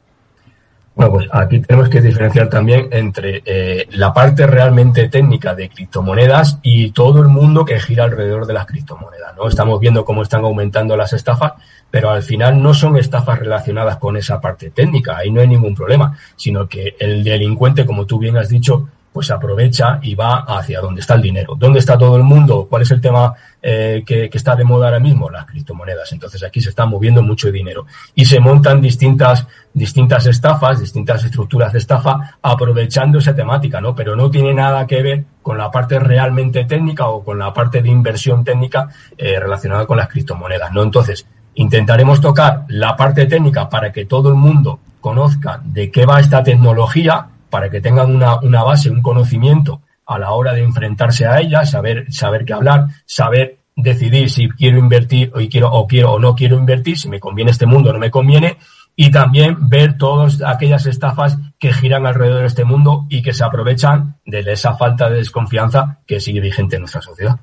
Bueno, pues aquí tenemos que diferenciar también entre eh, la parte realmente técnica de criptomonedas y todo el mundo que gira alrededor de las criptomonedas. ¿no? Estamos viendo cómo están aumentando las estafas, pero al final no son estafas relacionadas con esa parte técnica, ahí no hay ningún problema, sino que el delincuente, como tú bien has dicho, pues aprovecha y va hacia donde está el dinero. ¿Dónde está todo el mundo? ¿Cuál es el tema eh, que, está de moda ahora mismo? Las criptomonedas. Entonces aquí se está moviendo mucho dinero y se montan distintas, distintas estafas, distintas estructuras de estafa aprovechando esa temática, ¿no? Pero no tiene nada que ver con la parte realmente técnica o con la parte de inversión técnica eh, relacionada con las criptomonedas, ¿no? Entonces, intentaremos tocar la parte técnica para que todo el mundo conozca de qué va esta tecnología, para que tengan una, una base, un conocimiento a la hora de enfrentarse a ella, saber, saber qué hablar, saber decidir si quiero invertir o quiero, o quiero o no quiero invertir, si me conviene este mundo o no me conviene, y también ver todas aquellas estafas que giran alrededor de este mundo y que se aprovechan de esa falta de desconfianza que sigue vigente en nuestra sociedad.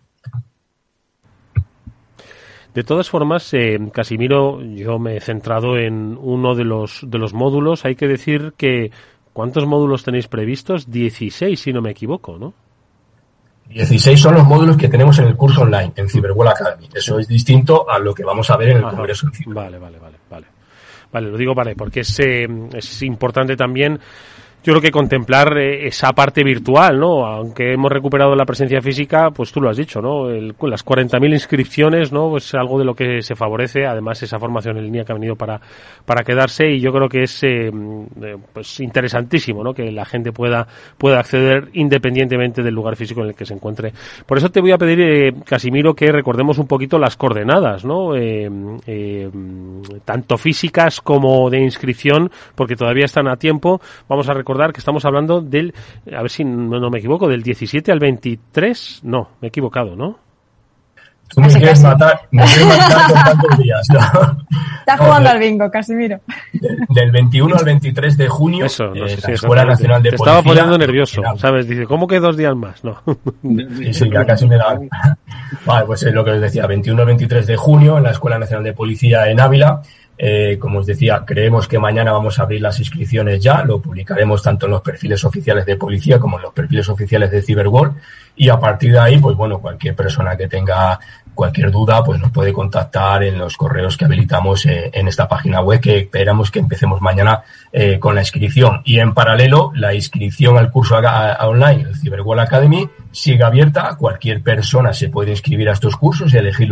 De todas formas, eh, Casimiro, yo me he centrado en uno de los, de los módulos. Hay que decir que ¿Cuántos módulos tenéis previstos? 16, si no me equivoco, ¿no? 16 son los módulos que tenemos en el curso online, en Cyberwall Academy. Eso es distinto a lo que vamos a ver en el Ajá. Congreso. Vale, vale, vale, vale. Vale, lo digo, vale, porque es, eh, es importante también yo creo que contemplar eh, esa parte virtual, ¿no? Aunque hemos recuperado la presencia física, pues tú lo has dicho, ¿no? El, las 40.000 inscripciones, ¿no? Pues algo de lo que se favorece, además esa formación en línea que ha venido para, para quedarse y yo creo que es eh, eh, pues interesantísimo, ¿no? Que la gente pueda, pueda acceder independientemente del lugar físico en el que se encuentre. Por eso te voy a pedir, eh, Casimiro, que recordemos un poquito las coordenadas, ¿no? Eh, tanto físicas como de inscripción, porque todavía están a tiempo. Vamos a recordar recordar que estamos hablando del, a ver si no, no me equivoco, del 17 al 23, no, me he equivocado, ¿no? Tú me quieres matar, me quieres matar con tantos días, ¿no? Está jugando al bingo, Casimiro. Del, del 21 al Eso, no eh, sé la Escuela Nacional de Te Policía. estaba poniendo nervioso, ¿sabes? Dice, ¿cómo que dos días más? No. Sí, sí, ya casi me da. Vale, pues es lo que os decía, 21 al 23 de junio en la Escuela Nacional de Policía en Ávila. Eh, como os decía, creemos que mañana vamos a abrir las inscripciones ya, lo publicaremos tanto en los perfiles oficiales de policía como en los perfiles oficiales de Cyberwall y a partir de ahí, pues bueno, cualquier persona que tenga cualquier duda, pues nos puede contactar en los correos que habilitamos eh, en esta página web que esperamos que empecemos mañana eh, con la inscripción. Y en paralelo, la inscripción al curso online, el Cyberwall Academy, sigue abierta. Cualquier persona se puede inscribir a estos cursos y elegir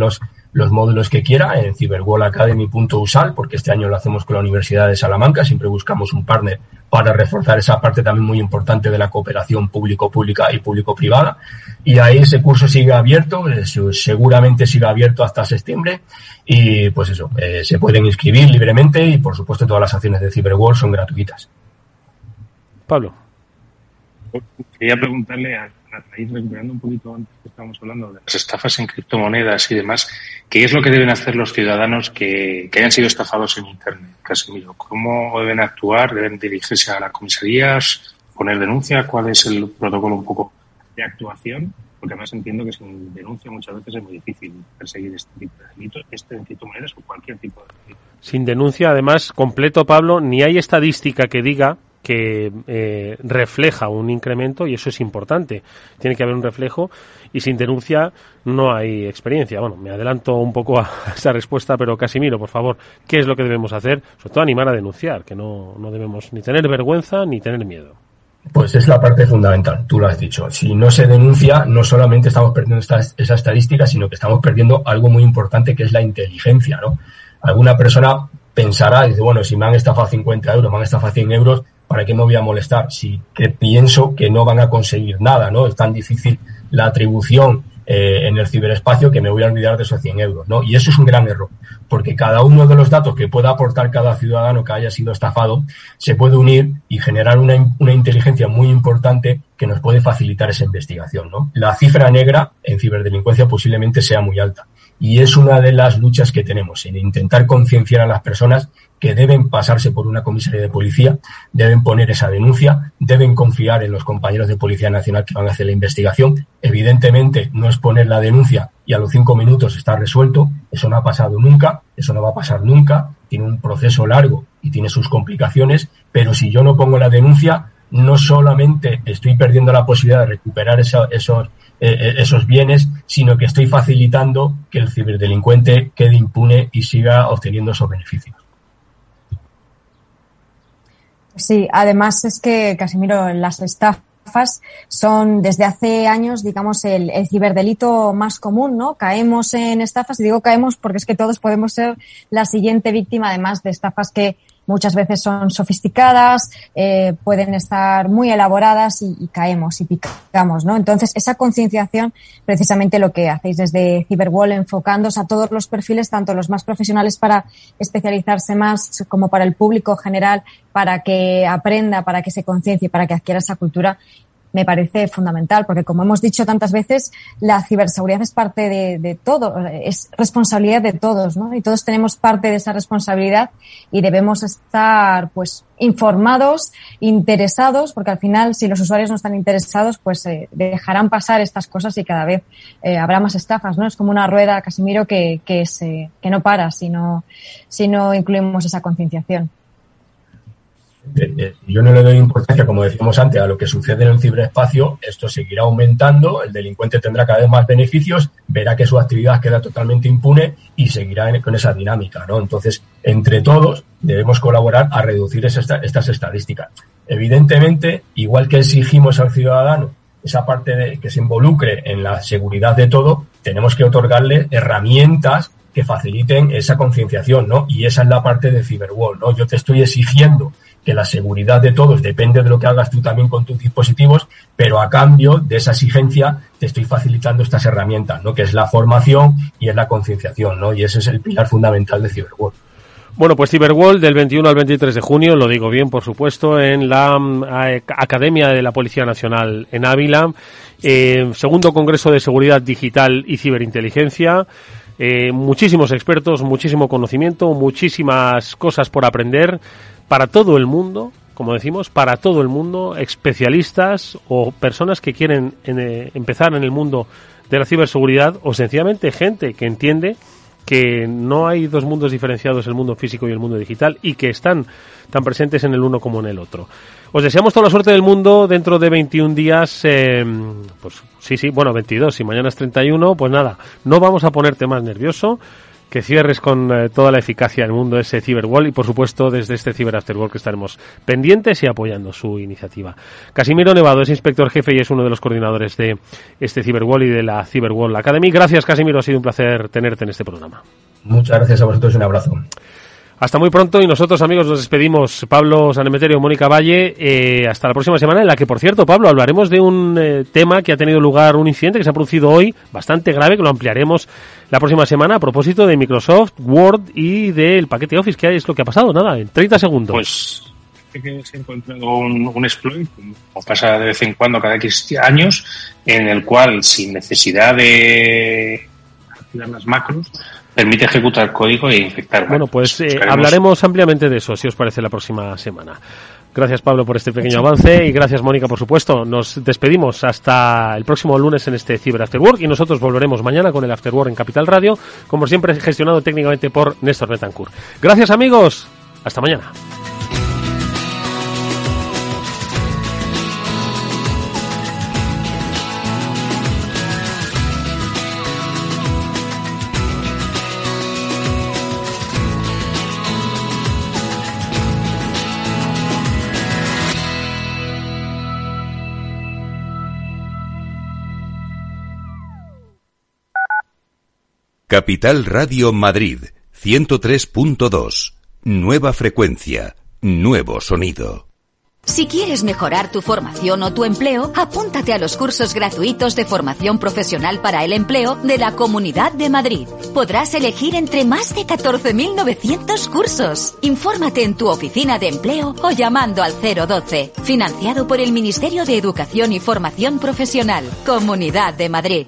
los, los módulos que quiera en cyberwallacademy.usal, porque este año lo hacemos con la Universidad de Salamanca. Siempre buscamos un partner para reforzar esa parte también muy importante de la cooperación público-pública y público-privada. Y ahí ese curso sigue abierto, eh, seguramente siga abierto hasta septiembre. Y pues eso, eh, se pueden inscribir libremente y por supuesto todas las acciones de Cyberwall son gratuitas. Pablo. Quería preguntarle a, a raíz, recuperando un poquito antes que estábamos hablando de las estafas en criptomonedas y demás, ¿qué es lo que deben hacer los ciudadanos que, que hayan sido estafados en Internet, Casimiro? ¿Cómo deben actuar? ¿Deben dirigirse a las comisarías? ¿Poner denuncia? ¿Cuál es el protocolo un poco de actuación? Porque además entiendo que sin denuncia muchas veces es muy difícil perseguir este tipo de delitos, este en criptomonedas o cualquier tipo de delito. Sin denuncia, además, completo, Pablo, ni hay estadística que diga que eh, refleja un incremento y eso es importante. Tiene que haber un reflejo y sin denuncia no hay experiencia. Bueno, me adelanto un poco a esa respuesta, pero Casimiro, por favor, ¿qué es lo que debemos hacer? Sobre todo animar a denunciar, que no, no debemos ni tener vergüenza ni tener miedo. Pues es la parte fundamental, tú lo has dicho. Si no se denuncia, no solamente estamos perdiendo esta, esa estadística, sino que estamos perdiendo algo muy importante que es la inteligencia, ¿no? Alguna persona pensará, dice, bueno, si me han estafado 50 euros, me han estafado 100 euros, ¿para qué me voy a molestar? Si pienso que no van a conseguir nada, ¿no? Es tan difícil la atribución eh, en el ciberespacio que me voy a olvidar de esos 100 euros, ¿no? Y eso es un gran error, porque cada uno de los datos que pueda aportar cada ciudadano que haya sido estafado se puede unir y generar una, una inteligencia muy importante que nos puede facilitar esa investigación, ¿no? La cifra negra en ciberdelincuencia posiblemente sea muy alta. Y es una de las luchas que tenemos, en intentar concienciar a las personas que deben pasarse por una comisaría de policía, deben poner esa denuncia, deben confiar en los compañeros de Policía Nacional que van a hacer la investigación. Evidentemente, no es poner la denuncia y a los cinco minutos está resuelto. Eso no ha pasado nunca, eso no va a pasar nunca. Tiene un proceso largo y tiene sus complicaciones, pero si yo no pongo la denuncia, no solamente estoy perdiendo la posibilidad de recuperar esos, eh, eh, esos bienes, sino que estoy facilitando que el ciberdelincuente quede impune y siga obteniendo esos beneficios. Sí, además es que, Casimiro, las estafas son desde hace años, digamos, el, el, ciberdelito más común, ¿no? Caemos en estafas, y digo caemos porque es que todos podemos ser la siguiente víctima, además de estafas que muchas veces son sofisticadas, eh, pueden estar muy elaboradas y, caemos y picamos, ¿no? Entonces, esa concienciación, precisamente lo que hacéis desde Cyberwall, enfocándose a todos los perfiles, tanto los más profesionales para especializarse más, como para el público general, para que aprenda, para que se conciencie, para que adquiera esa cultura, me parece fundamental, porque como hemos dicho tantas veces, la ciberseguridad es parte de, todo, es responsabilidad de todos, ¿no? Y todos tenemos parte de esa responsabilidad y debemos estar, pues, informados, interesados, porque al final, si los usuarios no están interesados, pues eh, dejarán pasar estas cosas y cada vez eh, habrá más estafas, ¿no? Es como una rueda, Casimiro, que, que, se, que no para si no, si no incluimos esa concienciación. Yo no le doy importancia, como decíamos antes, a lo que sucede en el ciberespacio. Esto seguirá aumentando, el delincuente tendrá cada vez más beneficios, verá que su actividad queda totalmente impune y seguirá con esa dinámica, ¿no? Entonces, entre todos debemos colaborar a reducir estas estadísticas. Evidentemente, igual que exigimos al ciudadano esa parte de que se involucre en la seguridad de todo, tenemos que otorgarle herramientas que faciliten esa concienciación, ¿no? Y esa es la parte de Cyberwall, ¿no? Yo te estoy exigiendo que la seguridad de todos depende de lo que hagas tú también con tus dispositivos, pero a cambio de esa exigencia te estoy facilitando estas herramientas, ¿no? Que es la formación y es la concienciación, ¿no? Y ese es el pilar fundamental de Cyberworld. Bueno, pues Cyberworld del 21 al 23 de junio, lo digo bien, por supuesto, en la um, Academia de la Policía Nacional en Ávila, eh, segundo Congreso de Seguridad Digital y Ciberinteligencia. Eh, muchísimos expertos, muchísimo conocimiento, muchísimas cosas por aprender para todo el mundo, como decimos, para todo el mundo, especialistas o personas que quieren en, eh, empezar en el mundo de la ciberseguridad o sencillamente gente que entiende que no hay dos mundos diferenciados, el mundo físico y el mundo digital, y que están tan presentes en el uno como en el otro. Os deseamos toda la suerte del mundo dentro de 21 días, eh, pues sí, sí, bueno, 22, si mañana es 31, pues nada, no vamos a ponerte más nervioso, que cierres con eh, toda la eficacia del mundo ese Cyberwall y por supuesto desde este Cyber Afterwall que estaremos pendientes y apoyando su iniciativa. Casimiro Nevado es inspector jefe y es uno de los coordinadores de este Cyberwall y de la Cyberwall Academy. Gracias Casimiro, ha sido un placer tenerte en este programa. Muchas gracias a vosotros y un abrazo. Hasta muy pronto y nosotros amigos nos despedimos. Pablo Sanemeterio, Mónica Valle, eh, hasta la próxima semana en la que, por cierto, Pablo, hablaremos de un eh, tema que ha tenido lugar, un incidente que se ha producido hoy, bastante grave, que lo ampliaremos la próxima semana a propósito de Microsoft, Word y del paquete Office. ¿Qué es lo que ha pasado? Nada, en 30 segundos. Pues que se ha encontrado un, un exploit, como pasa de vez en cuando cada X años, en el cual sin necesidad de activar las macros, permite ejecutar código e infectar. Bueno, pues eh, hablaremos ampliamente de eso, si os parece, la próxima semana. Gracias Pablo por este pequeño avance y gracias Mónica por supuesto. Nos despedimos hasta el próximo lunes en este Cyber After Work y nosotros volveremos mañana con el After Work en Capital Radio, como siempre gestionado técnicamente por Néstor Betancourt. Gracias amigos, hasta mañana. Capital Radio Madrid 103.2. Nueva frecuencia, nuevo sonido. Si quieres mejorar tu formación o tu empleo, apúntate a los cursos gratuitos de formación profesional para el empleo de la Comunidad de Madrid. Podrás elegir entre más de 14.900 cursos. Infórmate en tu oficina de empleo o llamando al 012. Financiado por el Ministerio de Educación y Formación Profesional. Comunidad de Madrid.